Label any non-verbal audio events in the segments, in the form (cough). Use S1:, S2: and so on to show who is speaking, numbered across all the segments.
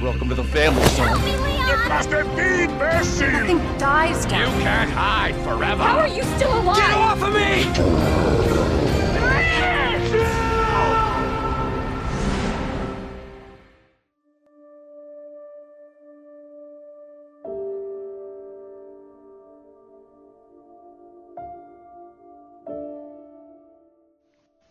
S1: Welcome to the family, son.
S2: It must have been mercy!
S3: Nothing dies down
S2: You can't hide forever!
S3: How are you still alive?
S2: Get off of me!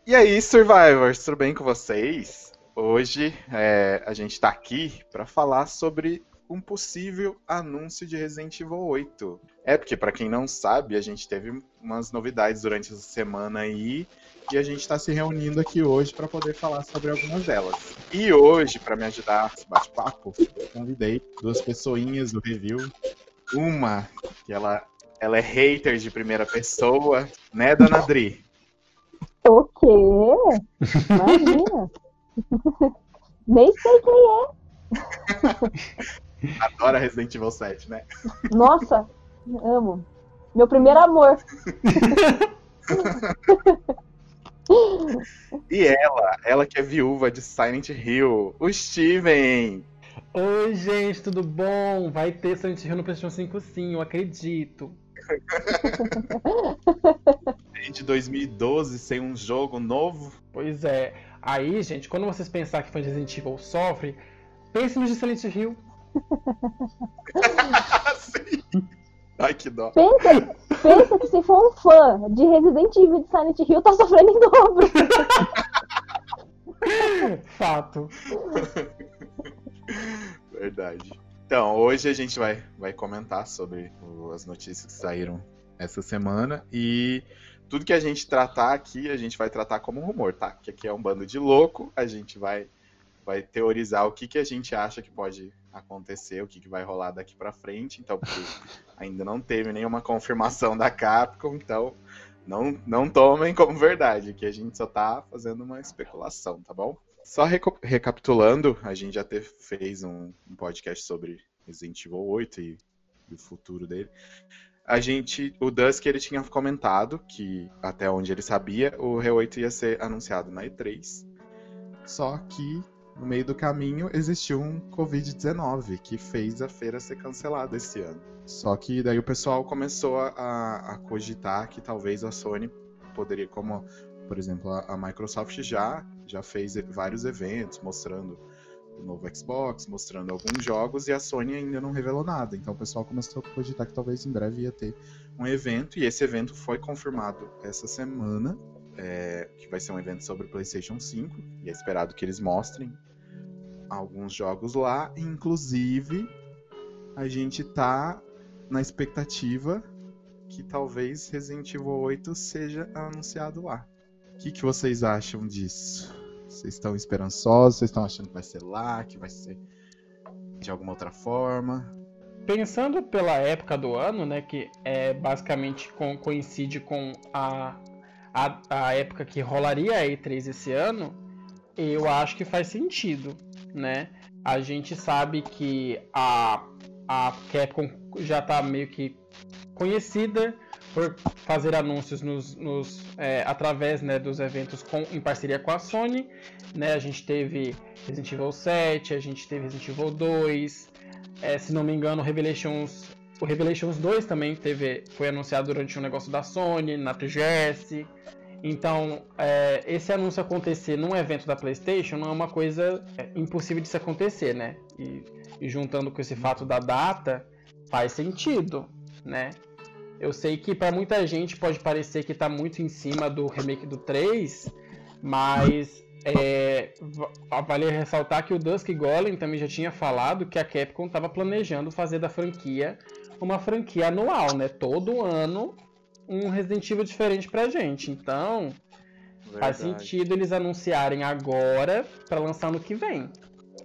S4: E aí, Survivors, tudo bem com vocês? Hoje é, a gente tá aqui para falar sobre um possível anúncio de Resident Evil 8. É porque, para quem não sabe, a gente teve umas novidades durante essa semana aí e a gente está se reunindo aqui hoje para poder falar sobre algumas delas. E hoje, para me ajudar nesse bate-papo, convidei duas pessoinhas do review. Uma, que ela, ela é hater de primeira pessoa, né, Dona Dri?
S5: O quê? Imagina. (laughs) (laughs) Nem sei quem é. (laughs)
S4: Adora Resident Evil 7, né?
S5: Nossa, amo. Meu primeiro amor. (laughs)
S4: E ela, ela que é viúva de Silent Hill, o Steven.
S6: Oi, gente, tudo bom? Vai ter Silent Hill no PlayStation 5 sim, eu acredito.
S4: De 2012 sem um jogo novo.
S6: Pois é. Aí, gente, quando vocês pensarem que fã de Resident Evil sofre, pense no de Silent Hill. (laughs)
S4: Sim. Ai, que dó.
S5: Pensa, pensa que se for um fã de Resident Evil e de Silent Hill, tá sofrendo em dobro. (laughs)
S6: Fato.
S4: Verdade. Então, hoje a gente vai, vai comentar sobre as notícias que saíram essa semana e tudo que a gente tratar aqui, a gente vai tratar como um rumor, tá? Que aqui é um bando de louco, a gente vai, vai teorizar o que, que a gente acha que pode acontecer, o que, que vai rolar daqui pra frente, então, porque (laughs) ainda não teve nenhuma confirmação da Capcom, então não, não tomem como verdade, que a gente só tá fazendo uma especulação, tá bom? Só recapitulando, a gente já teve, fez um, um podcast sobre Resident Evil 8 e, e o futuro dele. A gente, o Dusk ele tinha comentado que até onde ele sabia, o R8 ia ser anunciado na E3. Só que no meio do caminho existiu um Covid-19 que fez a feira ser cancelada esse ano. Só que daí o pessoal começou a, a- cogitar que talvez a Sony poderia, como por exemplo a, a Microsoft já já fez vários eventos mostrando o novo Xbox, mostrando alguns jogos e a Sony ainda não revelou nada. Então o pessoal começou a cogitar que talvez em breve ia ter um evento e esse evento foi confirmado essa semana, é, que vai ser um evento sobre o PlayStation 5 e é esperado que eles mostrem alguns jogos lá, inclusive a gente tá na expectativa que talvez Resident Evil 8 seja anunciado lá. O que, que vocês acham disso? Vocês estão esperançosos? Vocês estão achando que vai ser lá? Que vai ser de alguma outra forma?
S6: Pensando pela época do ano, né, que é basicamente com- coincide com a, a, a época que rolaria a E3 esse ano, eu acho que faz sentido, né? A gente sabe que a, a Capcom já tá meio que conhecida por fazer anúncios nos, nos, é, através né, dos eventos com, em parceria com a Sony. Né? A gente teve Resident Evil 7, a gente teve Resident Evil 2, é, se não me engano, Revelations, o Revelations 2 também teve, foi anunciado durante um negócio da Sony, na TGS. Então, é, esse anúncio acontecer num evento da PlayStation não é uma coisa é, impossível de se acontecer, né? E, e juntando com esse fato da data, faz sentido, né? Eu sei que para muita gente pode parecer que tá muito em cima do remake do 3, mas é, va- vale ressaltar que o Dusk Golem também já tinha falado que a Capcom estava planejando fazer da franquia uma franquia anual, né? Todo ano um Resident Evil diferente pra gente. Então, faz
S4: Verdade.
S6: sentido eles anunciarem agora pra lançar no que vem.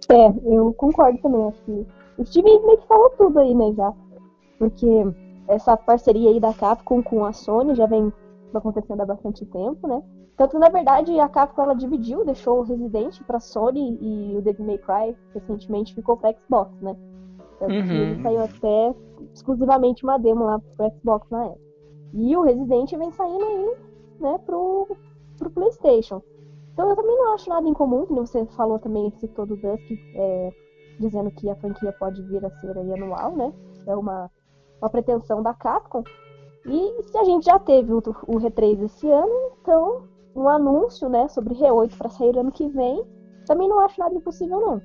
S5: É, eu concordo também. Acho que o Steve meio que falou tudo aí, né, já. Porque essa parceria aí da Capcom com a Sony já vem acontecendo há bastante tempo, né? Tanto na verdade, a Capcom ela dividiu, deixou o Resident pra Sony e o Devil May Cry recentemente ficou pra Xbox, né? Tanto
S6: Uhum.
S5: ele saiu até exclusivamente uma demo lá pro Xbox na época. E o Resident vem saindo aí, né, pro, pro Playstation. Então eu também não acho nada incomum, como você falou também, citou do Dusk, é, dizendo que a franquia pode vir a ser aí anual, né? É uma, uma pretensão da Capcom. E se a gente já teve o, o R3 esse ano, então um anúncio, né, sobre R8 para sair ano que vem, também não acho nada impossível não.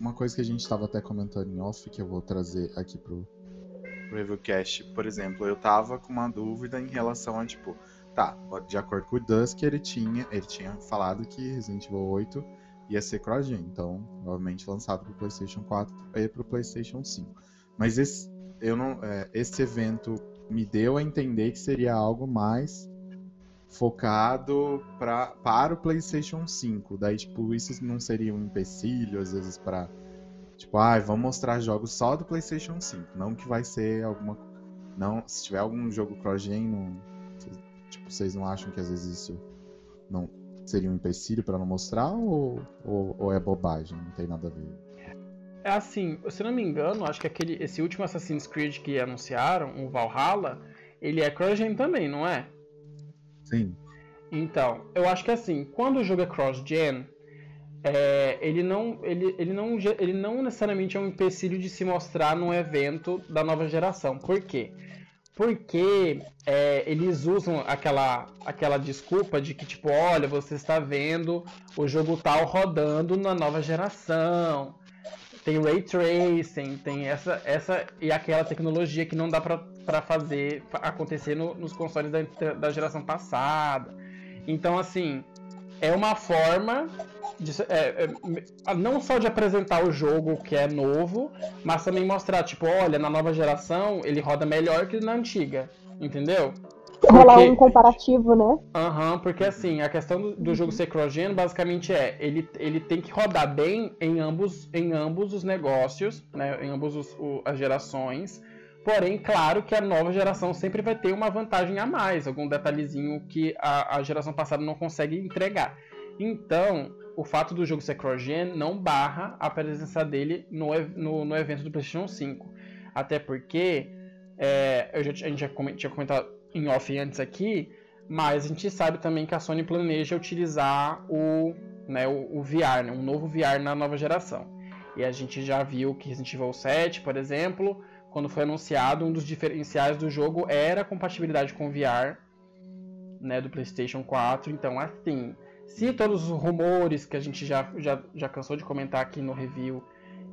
S4: Uma coisa que a gente estava até comentando em off, que eu vou trazer aqui pro, pro Reviewcast, por exemplo, eu tava com uma dúvida em relação a, tipo, tá, de acordo com o Dusk, ele tinha, ele tinha falado que Resident Evil 8 ia ser cross-gen, então, provavelmente lançado pro PlayStation 4 e pro PlayStation 5. Mas esse, eu não, é, esse evento me deu a entender que seria algo mais focado pra, para o PlayStation 5. Daí, tipo, isso não seria um empecilho, às vezes, para Tipo, ah, vamos mostrar jogos só do PlayStation 5. Não que vai ser alguma. Não, se tiver algum jogo cross-gen, tipo, vocês não acham que às vezes isso não seria um empecilho para não mostrar ou, ou, ou, é bobagem? Não tem nada a ver.
S6: É assim, se não me engano, acho que aquele, esse último Assassin's Creed que anunciaram, o Valhalla, ele é cross-gen também, não é?
S4: Sim.
S6: Então, eu acho que assim, quando o jogo é cross-gen, é, ele, não, ele, ele, não, ele não necessariamente é um empecilho de se mostrar num evento da nova geração. Por quê? Porque é, eles usam aquela, aquela desculpa de que, tipo, olha, você está vendo o jogo tal rodando na nova geração. Tem ray tracing, tem essa, essa e aquela tecnologia que não dá para fazer acontecer no, nos consoles da, da geração passada. Então, assim, é uma forma de, é, é, não só de apresentar o jogo que é novo, mas também mostrar, tipo, olha, na nova geração ele roda melhor que na antiga, entendeu?
S5: Rolar porque... um comparativo, né?
S6: Aham, uhum, porque assim, a questão do, do jogo ser cross-gen basicamente é, ele, ele tem que rodar bem em ambos, em ambos os negócios, né, em ambos os, o, as gerações, Porém, claro que a nova geração sempre vai ter uma vantagem a mais, algum detalhezinho que a, a geração passada não consegue entregar. Então, o fato do jogo ser cross-gen não barra a presença dele no, no, no, evento do PlayStation 5. Até porque, é, eu já, a gente já tinha comentado em off antes aqui, mas a gente sabe também que a Sony planeja utilizar o, né, o, o VR, né, um novo VR na nova geração. E a gente já viu que Resident Evil 7, por exemplo, quando foi anunciado, um dos diferenciais do jogo era a compatibilidade com VR, né, do PlayStation 4. Então, assim, se todos os rumores que a gente já, já, já cansou de comentar aqui no review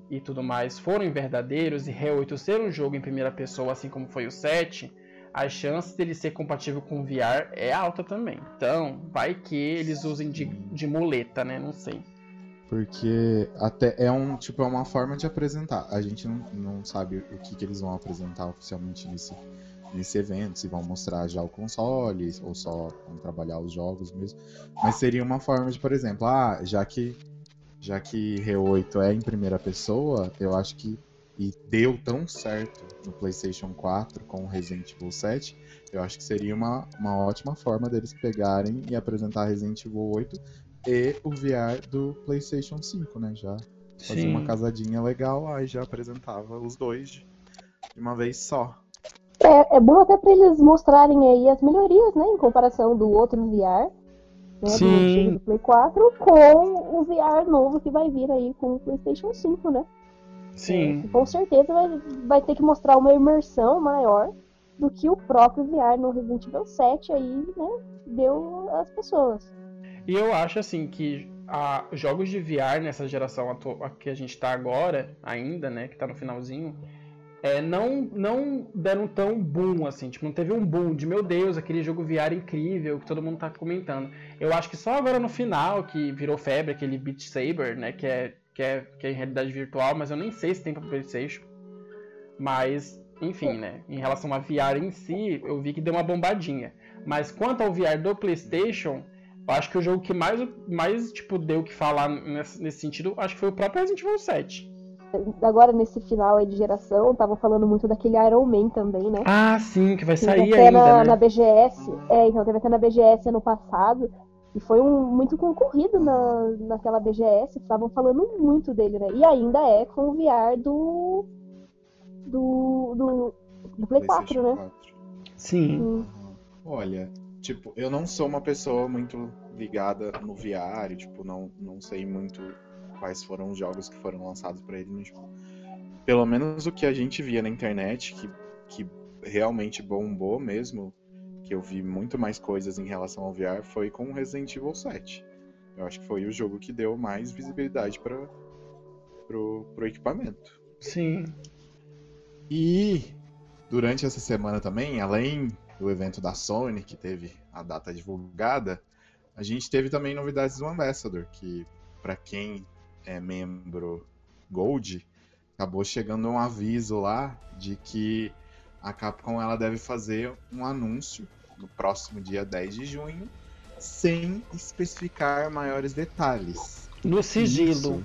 S6: e tudo mais forem verdadeiros e R8 ser um jogo em primeira pessoa, assim como foi o 7, a chance dele ser compatível com VR é alta também. Então, vai que eles usem de, de muleta, né? Não sei.
S4: Porque até é um tipo é uma forma de apresentar. A gente não, não sabe o que, que eles vão apresentar oficialmente nesse, nesse evento, se vão mostrar já o console ou só vão trabalhar os jogos mesmo. Mas seria uma forma de, por exemplo, ah, já que já que R8 é em primeira pessoa, eu acho que e deu tão certo no PlayStation 4 com o Resident Evil 7, eu acho que seria uma, uma ótima forma deles pegarem e apresentar Resident Evil 8 e o VR do PlayStation 5, né? Já fazia uma casadinha legal, aí já apresentava os dois de uma vez só.
S5: É, é bom até para eles mostrarem aí as melhorias, né? Em comparação do outro VR, né?
S6: Sim.
S5: Do, do Play 4, com o VR novo que vai vir aí com o PlayStation 5, né?
S6: Sim.
S5: É, com certeza vai, vai ter que mostrar uma imersão maior do que o próprio VR no Resident Evil 7 aí, né? Deu às pessoas.
S6: E eu acho assim que a, jogos de VR nessa geração que a gente tá agora, ainda, né, que tá no finalzinho, é, não, não deram tão boom assim, tipo, não teve um boom de meu Deus, aquele jogo VR incrível que todo mundo tá comentando. Eu acho que só agora no final que virou febre aquele Beat Saber, né, que é, que é, que é em realidade virtual, mas eu nem sei se tem pra PlayStation. Mas, enfim, né, em relação a VR em si, eu vi que deu uma bombadinha. Mas quanto ao VR do PlayStation, eu acho que o jogo que mais, mais tipo, deu o que falar nesse, nesse sentido, acho que foi o próprio Resident Evil 7.
S5: Agora, nesse final aí de geração, estavam falando muito daquele Iron Man também, né?
S6: Ah, sim, que vai sair
S5: até
S6: ainda,
S5: na,
S6: né?
S5: na BGS. É, então teve até na BGS ano passado. E foi um, muito concorrido na, naquela BGS. Estavam falando muito dele, né? E ainda é com o VR do. do. do, do Play 4, né? 4.
S6: Sim.
S4: Hum. Olha, tipo, eu não sou uma pessoa muito ligada no VR, tipo, não, não sei muito quais foram os jogos que foram lançados pra ele no jogo. Pelo menos o que a gente via na internet, que, que realmente bombou mesmo, que eu vi muito mais coisas em relação ao VR, foi com Resident Evil 7. Eu acho que foi o jogo que deu mais visibilidade para pro, pro equipamento.
S6: Sim.
S4: E durante essa semana também, além do evento da Sony, que teve a data divulgada, a gente teve também novidades do Ambassador, que para quem é membro Gold, acabou chegando um aviso lá de que a Capcom ela deve fazer um anúncio no próximo dia 10 de junho, sem especificar maiores detalhes.
S6: No sigilo.
S4: Isso,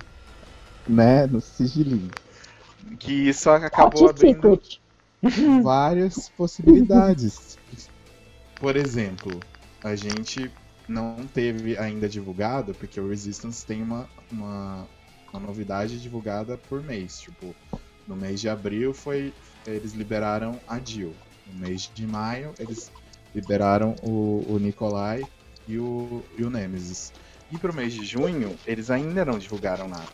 S4: né, no sigilinho. Que isso acabou abrindo várias possibilidades. Por exemplo, a gente não teve ainda divulgado, porque o Resistance tem uma, uma, uma novidade divulgada por mês. Tipo, no mês de abril foi. Eles liberaram a Jill. No mês de maio, eles liberaram o, o Nikolai e o, e o Nemesis. E pro mês de junho, eles ainda não divulgaram nada.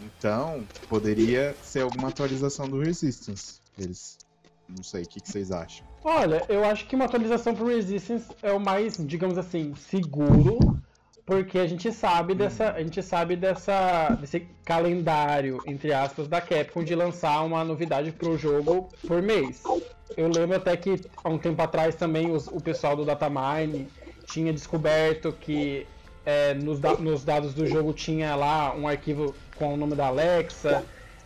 S4: Então, poderia ser alguma atualização do Resistance. Eles. Não sei, o que, que vocês acham?
S6: Olha, eu acho que uma atualização pro Resistance é o mais, digamos assim, seguro, porque a gente sabe dessa, a gente sabe dessa desse calendário entre aspas da Capcom de lançar uma novidade pro jogo por mês. Eu lembro até que há um tempo atrás também os- o pessoal do Datamine tinha descoberto que é, nos, da- nos dados do jogo tinha lá um arquivo com o nome da Alexa,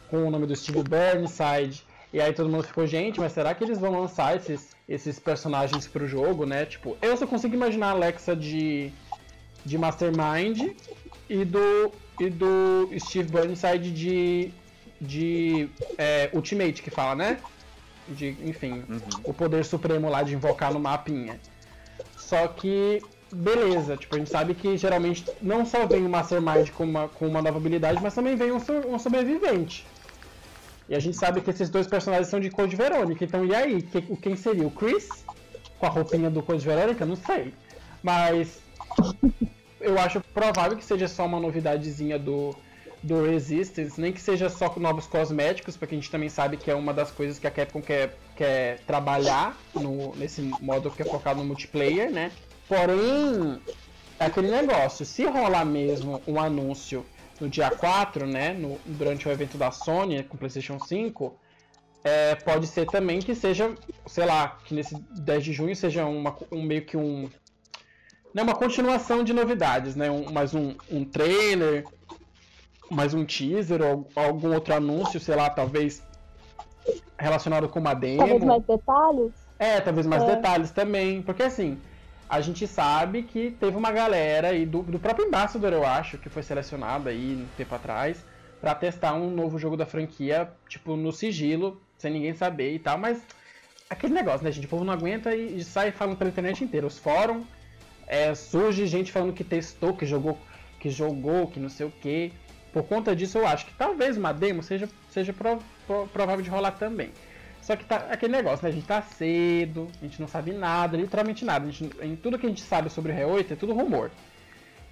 S6: com o nome do Steve Burnside. E aí todo mundo ficou, gente, mas será que eles vão lançar esses, esses personagens pro jogo, né? Tipo, eu só consigo imaginar a Alexa de, de Mastermind e do, e do Steve Burnside de, de é, Ultimate, que fala, né? De, enfim, o poder supremo lá de invocar no mapinha. Só que, beleza, tipo, a gente sabe que geralmente não só vem o Mastermind com uma, com uma nova habilidade, mas também vem um, um sobrevivente. E a gente sabe que esses dois personagens são de Code Verônica, então e aí? Que- quem seria? O Chris? Com a roupinha do Code Verônica? Não sei. Mas eu acho provável que seja só uma novidadezinha do, do Resistance, nem que seja só com novos cosméticos, porque a gente também sabe que é uma das coisas que a Capcom quer, quer trabalhar no, nesse modo que é focado no multiplayer, né? Porém, é aquele negócio, se rolar mesmo um anúncio no dia 4, né, no, durante o evento da Sony com o PlayStation 5, é, pode ser também que seja, sei lá, que nesse 10 de junho seja uma, um meio que um. Né, uma continuação de novidades, né? Um, mais um, um trailer, mais um teaser ou algum outro anúncio, sei lá, talvez relacionado com uma demo.
S5: Talvez mais detalhes.
S6: É, talvez mais
S5: É.
S6: detalhes também. Porque assim, a gente sabe que teve uma galera aí do, do próprio Ambassador, eu acho, que foi selecionada aí um tempo atrás, pra testar um novo jogo da franquia, tipo, no sigilo, sem ninguém saber e tal, mas aquele negócio, né, gente? O povo não aguenta e, e sai falando pela internet inteira. Os fóruns, é, surge gente falando que testou, que jogou, que jogou, que não sei o que. Por conta disso, eu acho que talvez uma demo seja, seja pro- pro- provável de rolar também. Só que tá aquele negócio, né? A gente tá cedo, a gente não sabe nada, literalmente nada. A gente, em tudo que a gente sabe sobre o R8 é tudo rumor.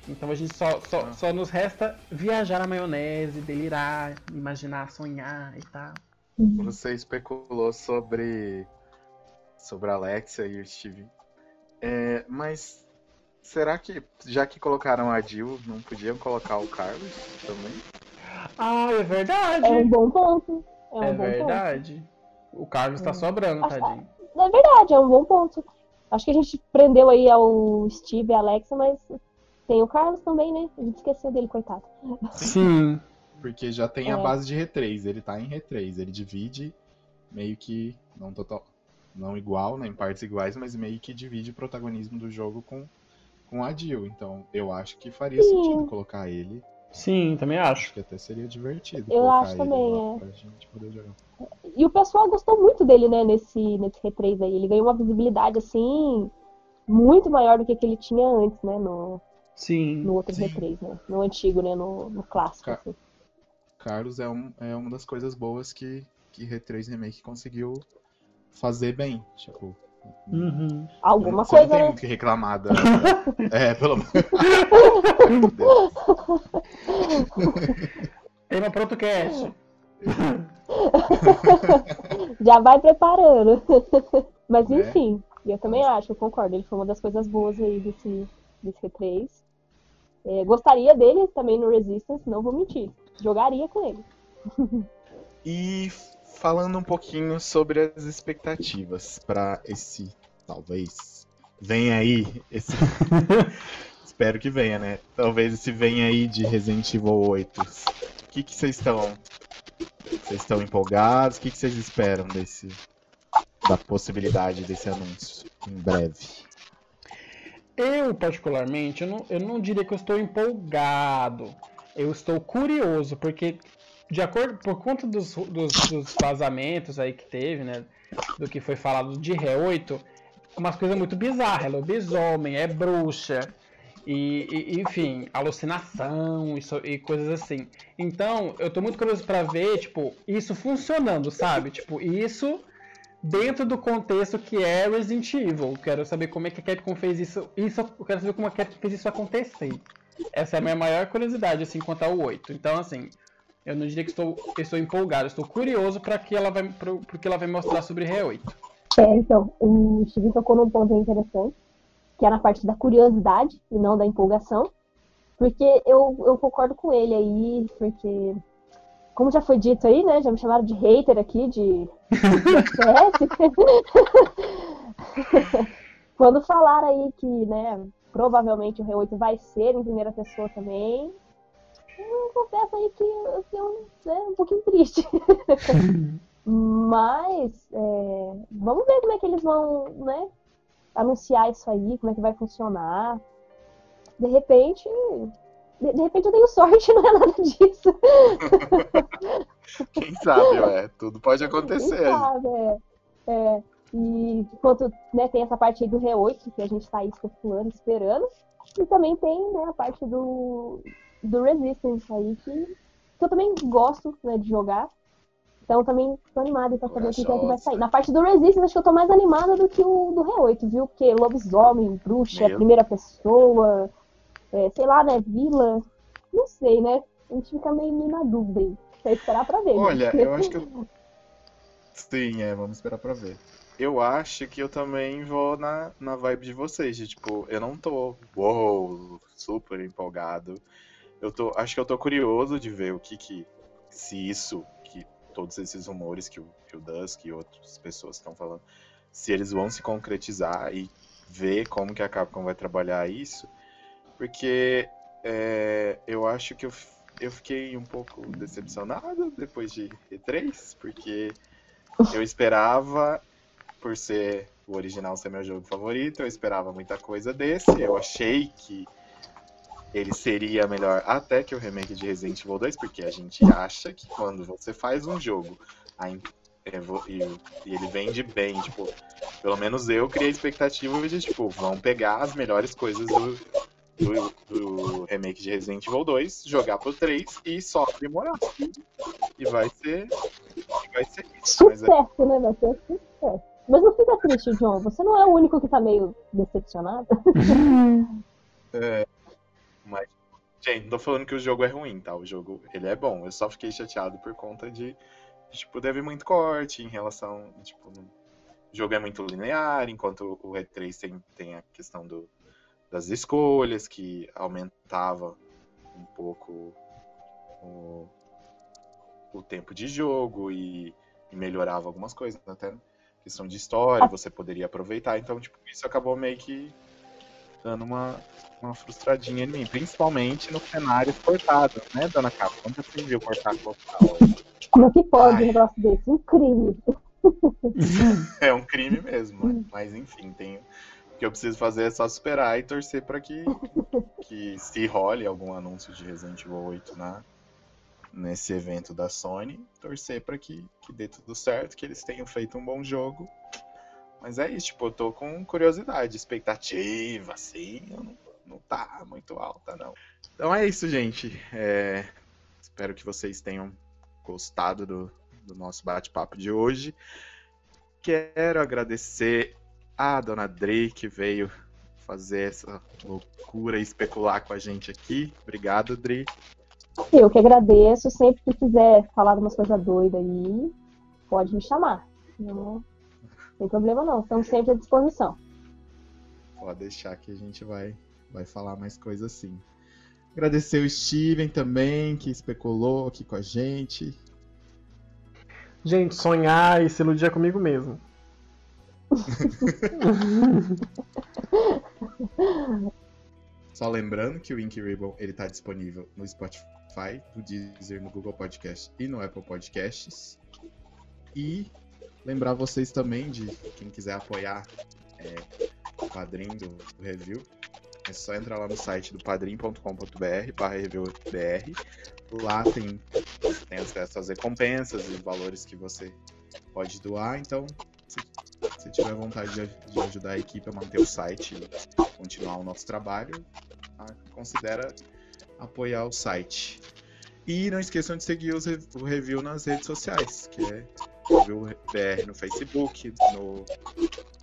S6: Então a gente só, só, só nos resta viajar na maionese, delirar, imaginar, sonhar e tal.
S4: Você especulou sobre sobre a Alexia e o Steve. É, mas será que já que colocaram a Jill, não podiam colocar o Carlos também?
S6: Ah, é verdade!
S5: É um bom ponto. É um
S6: É
S5: bom
S6: verdade. O Carlos tá
S5: Hum.
S6: sobrando,
S5: Acho-
S6: tadinho.
S5: ponto. É verdade, é um bom ponto. Acho que a gente prendeu aí ao Steve e a Alexa, mas tem o Carlos também, né? A gente esqueceu dele, coitado.
S6: Sim. (laughs)
S4: Porque já tem a
S5: É.
S4: base de R3, ele tá em R3, ele divide meio que não total, não igual, né, em partes iguais, mas meio que divide o protagonismo do jogo com com a Jill. Então, eu acho que faria
S5: Sim.
S4: sentido colocar ele.
S6: Sim, também acho.
S4: Acho que até seria divertido
S5: Eu
S4: colocar
S5: acho
S4: ele
S5: também,
S4: lá
S5: é.
S4: pra gente poder jogar.
S5: E o pessoal gostou muito dele, né, nesse, nesse R3 aí. Ele ganhou uma visibilidade, assim, muito maior do que, que ele tinha antes, né, no,
S6: Sim.
S5: no outro
S4: Sim.
S5: R3, né? No antigo, né, no, no clássico,
S4: Ca-
S5: assim.
S4: Carlos é, um, é uma das coisas boas que, que R3 Remake conseguiu fazer bem. Tipo,
S6: Uhum.
S5: Alguma
S4: Você não
S5: coisa,
S4: tem
S5: né?
S4: que reclamar da. (laughs) é, pelo menos. (laughs)
S6: Tema para outro cast. (laughs)
S5: Já vai preparando. Mas
S4: Né?
S5: enfim, eu também acho, eu concordo. Ele foi uma das coisas boas aí desse, desse R3. É, gostaria dele também no Resistance, não vou mentir. Jogaria com ele.
S4: E falando um pouquinho sobre as expectativas para esse, talvez, venha aí, esse. (laughs) Espero que venha, né? Talvez esse venha aí de Resident Evil 8. O que vocês estão. Vocês estão empolgados? O que que vocês esperam desse. Da possibilidade desse anúncio em breve?
S6: Eu, particularmente, eu não, eu não diria que eu estou empolgado. Eu estou curioso, porque de acordo por conta dos, dos, dos vazamentos aí que teve, né? Do que foi falado de Ré 8, umas coisas muito bizarras. É lobisomem, é bruxa, e, e- enfim, alucinação e, so- e coisas assim. Então, eu tô muito curioso pra ver, tipo, isso funcionando, sabe? Tipo, isso dentro do contexto que é Resident Evil. Quero saber como é que a Capcom fez isso. isso eu quero saber como a Capcom fez isso acontecer. Essa é a minha maior curiosidade, assim, quanto ao 8. Então, assim, eu não diria que estou, estou empolgado, estou curioso para que ela vai pro, pro que ela vai mostrar sobre Re 8.
S5: É, então, o Steve tocou num ponto interessante, que é na parte da curiosidade e não da empolgação. Porque eu, eu concordo com ele aí, porque, como já foi dito aí, né? Já me chamaram de hater aqui, de. (laughs) Quando falaram aí que, né, provavelmente o R8 vai ser em primeira pessoa também, eu confesso aí que eu fiquei um, né, um pouquinho triste. (laughs) Mas é, vamos ver como é que eles vão, né, anunciar isso aí, como é que vai funcionar. De repente, de, de repente eu tenho sorte, (laughs) não é nada disso.
S4: Quem sabe, ué? Tudo pode
S5: Quem
S4: acontecer.
S5: sabe, é. É, e enquanto né, tem essa parte aí do R8, que a gente tá aí especulando, esperando, e também tem né, a parte do, do Resistance aí, que, que eu também gosto né, de jogar. Então também tô animada pra saber o que, que é que vai sair. Na parte do Resistance, acho que eu tô mais animada do que o do R8, viu? Porque lobisomem, bruxa,
S4: Meu.
S5: primeira pessoa, é, sei lá, né, vila, não sei, né? A gente fica meio, meio na dúvida aí. Vai esperar pra ver. né?
S4: Olha, eu acho que eu. (laughs) Sim, é, vamos esperar pra ver. Eu acho que eu também vou na, na vibe de vocês, de tipo, eu não tô, uou, super empolgado. Eu tô, acho que eu tô curioso de ver o que que, se isso, que todos esses rumores que o, que o Dusk e outras pessoas estão falando, se eles vão se concretizar e ver como que a Capcom vai trabalhar isso, porque é, eu acho que eu, eu fiquei um pouco decepcionado depois de E3, porque eu esperava, por ser o original ser meu jogo favorito, eu esperava muita coisa desse. Eu achei que ele seria melhor até que o remake de Resident Evil 2, porque a gente acha que quando você faz um jogo é, e, e ele vende bem, tipo, pelo menos eu criei a expectativa de, tipo, vão pegar as melhores coisas do, do, do remake de Resident Evil 2, jogar pro 3 e só aprimorar. E vai ser. E vai ser isso. Mas é-
S5: Sucesso, né? Vai ser sucesso. Mas não fica triste, John. Você não é o único que tá meio decepcionado. (laughs)
S4: Mas, gente, não tô falando que o jogo é ruim, tá? O jogo, ele é bom. Eu só fiquei chateado por conta de, tipo, teve muito corte em relação, tipo, no- o jogo é muito linear, enquanto o E3 tem, tem a questão do, das escolhas, que aumentava um pouco o, o tempo de jogo e, e melhorava algumas coisas, até questão de história, você poderia aproveitar. Então, tipo, isso acabou meio que dando uma, uma frustradinha em mim, principalmente nos cenários cortados, né, dona Capa? Quando você viu cortar com
S5: Como é que pode
S4: Ai.
S5: um negócio desse? Um crime. (laughs)
S4: É um crime mesmo, mas enfim, tem o que eu preciso fazer é só esperar e torcer para que, que se role algum anúncio de Resident Evil 8 na, nesse evento da Sony, torcer para que, que dê tudo certo, que eles tenham feito um bom jogo. Mas é isso, tipo, eu tô com curiosidade, expectativa, assim, eu não, não tá muito alta, não. Então é isso, gente. É, espero que vocês tenham gostado do, do nosso bate-papo de hoje. Quero agradecer a dona Dre, que veio fazer essa loucura e especular com a gente aqui. Obrigado, Dre.
S5: Eu que agradeço. Sempre que quiser falar de umas coisas doidas aí, pode me chamar. Não tem problema não. Estamos sempre à disposição.
S4: Pode deixar que a gente vai, vai falar mais coisas assim. Agradecer o Steven também, que especulou aqui com a gente.
S6: Gente, sonhar e se iludir é comigo mesmo. (laughs)
S4: Só lembrando que o Ink Ribbon ele tá disponível no Spotify, no Deezer, no Google Podcast e no Apple Podcasts. E lembrar vocês também de quem quiser apoiar é, o padrinho do, do review, é só entrar lá no site do padrim.com.br barra reviewbr. Lá tem, tem acesso às recompensas e valores que você pode doar. Então, se, se tiver vontade de, de ajudar a equipe a manter o site e continuar o nosso trabalho, ah, considera apoiar o site. E não esqueçam de seguir os, o review nas redes sociais, que é Review BR no Facebook, no,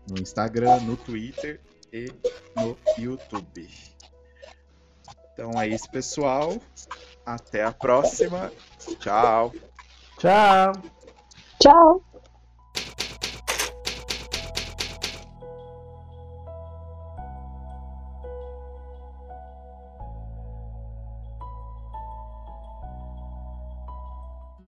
S4: no Instagram, no Twitter e no YouTube. Então é isso, pessoal. Até a próxima. Tchau.
S6: Tchau!
S5: Tchau!